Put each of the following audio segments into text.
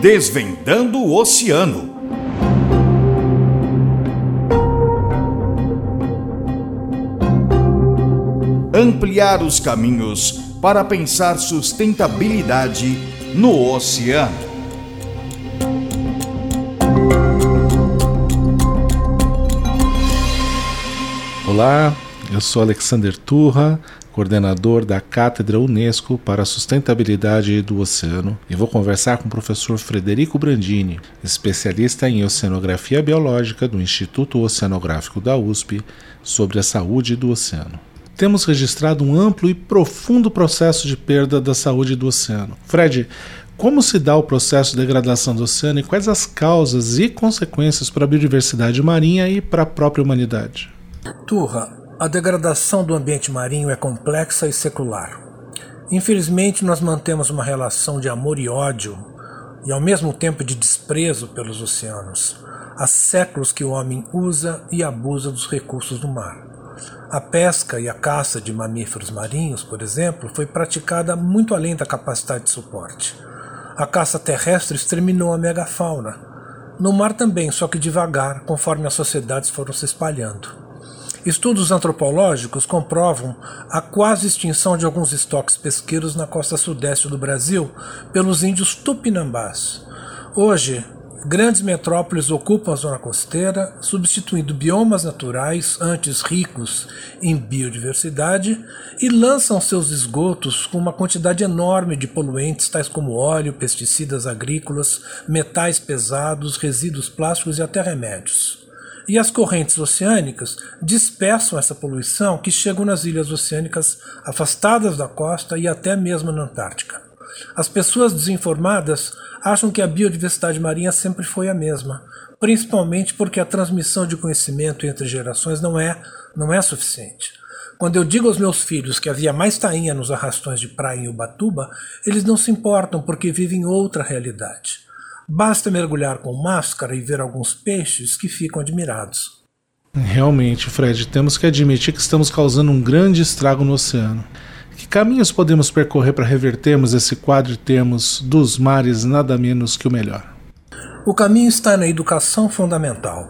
Desvendando o Oceano. Ampliar os caminhos para pensar sustentabilidade no oceano. Olá, eu sou Alexander Turra, coordenador da Cátedra Unesco para a Sustentabilidade do Oceano, e vou conversar com o professor Frederico Brandini, especialista em oceanografia biológica do Instituto Oceanográfico da USP, sobre a saúde do oceano. Temos registrado um amplo e profundo processo de perda da saúde do oceano. Fred, como se dá o processo de degradação do oceano e quais as causas e consequências para a biodiversidade marinha e para a própria humanidade? Turra, a degradação do ambiente marinho é complexa e secular. Infelizmente, nós mantemos uma relação de amor e ódio e ao mesmo tempo de desprezo pelos oceanos. Há séculos que o homem usa e abusa dos recursos do mar. A pesca e a caça de mamíferos marinhos, por exemplo, foi praticada muito além da capacidade de suporte. A caça terrestre exterminou a megafauna. No mar também, só que devagar, conforme as sociedades foram se espalhando. Estudos antropológicos comprovam a quase extinção de alguns estoques pesqueiros na costa sudeste do Brasil pelos índios tupinambás. Hoje, grandes metrópoles ocupam a zona costeira, substituindo biomas naturais antes ricos em biodiversidade e lançam seus esgotos com uma quantidade enorme de poluentes tais como óleo, pesticidas agrícolas, metais pesados, resíduos plásticos e até remédios e as correntes oceânicas dispersam essa poluição que chegam nas ilhas oceânicas afastadas da costa e até mesmo na Antártica. As pessoas desinformadas acham que a biodiversidade marinha sempre foi a mesma, principalmente porque a transmissão de conhecimento entre gerações não é, não é suficiente. Quando eu digo aos meus filhos que havia mais tainha nos arrastões de praia em Ubatuba, eles não se importam porque vivem outra realidade. Basta mergulhar com máscara e ver alguns peixes que ficam admirados. Realmente, Fred, temos que admitir que estamos causando um grande estrago no oceano. Que caminhos podemos percorrer para revertermos esse quadro e termos dos mares nada menos que o melhor? O caminho está na educação fundamental.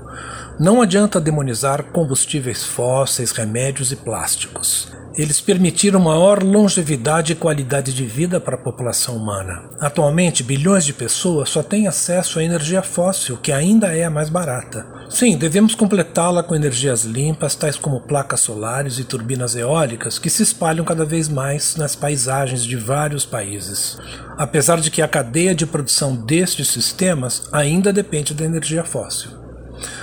Não adianta demonizar combustíveis fósseis, remédios e plásticos. Eles permitiram maior longevidade e qualidade de vida para a população humana. Atualmente, bilhões de pessoas só têm acesso à energia fóssil, que ainda é a mais barata. Sim, devemos completá-la com energias limpas, tais como placas solares e turbinas eólicas, que se espalham cada vez mais nas paisagens de vários países. Apesar de que a cadeia de produção destes sistemas ainda depende da energia fóssil.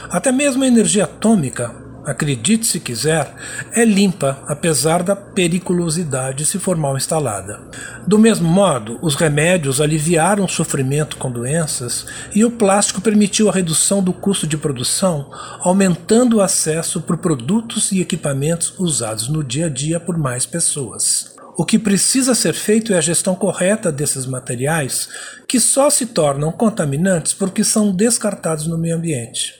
Até mesmo a energia atômica acredite se quiser, é limpa, apesar da periculosidade se for mal instalada. Do mesmo modo, os remédios aliviaram o sofrimento com doenças e o plástico permitiu a redução do custo de produção, aumentando o acesso por produtos e equipamentos usados no dia a dia por mais pessoas. O que precisa ser feito é a gestão correta desses materiais, que só se tornam contaminantes porque são descartados no meio ambiente.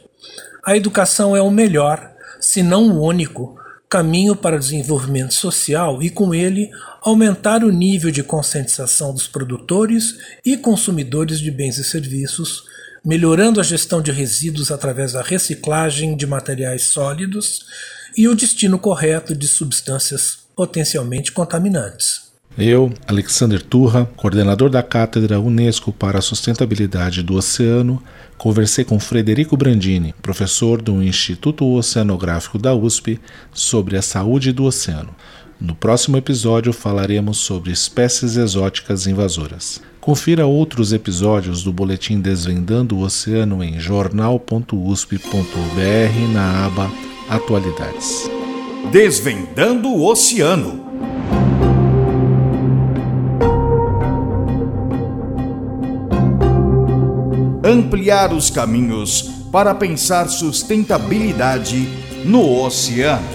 A educação é o melhor se não o único, caminho para o desenvolvimento social e, com ele, aumentar o nível de conscientização dos produtores e consumidores de bens e serviços, melhorando a gestão de resíduos através da reciclagem de materiais sólidos e o destino correto de substâncias potencialmente contaminantes. Eu, Alexander Turra, coordenador da Cátedra Unesco para a Sustentabilidade do Oceano, conversei com Frederico Brandini, professor do Instituto Oceanográfico da USP, sobre a saúde do oceano. No próximo episódio falaremos sobre espécies exóticas invasoras. Confira outros episódios do Boletim Desvendando o Oceano em jornal.usp.br na aba Atualidades. Desvendando o Oceano. Ampliar os caminhos para pensar sustentabilidade no oceano.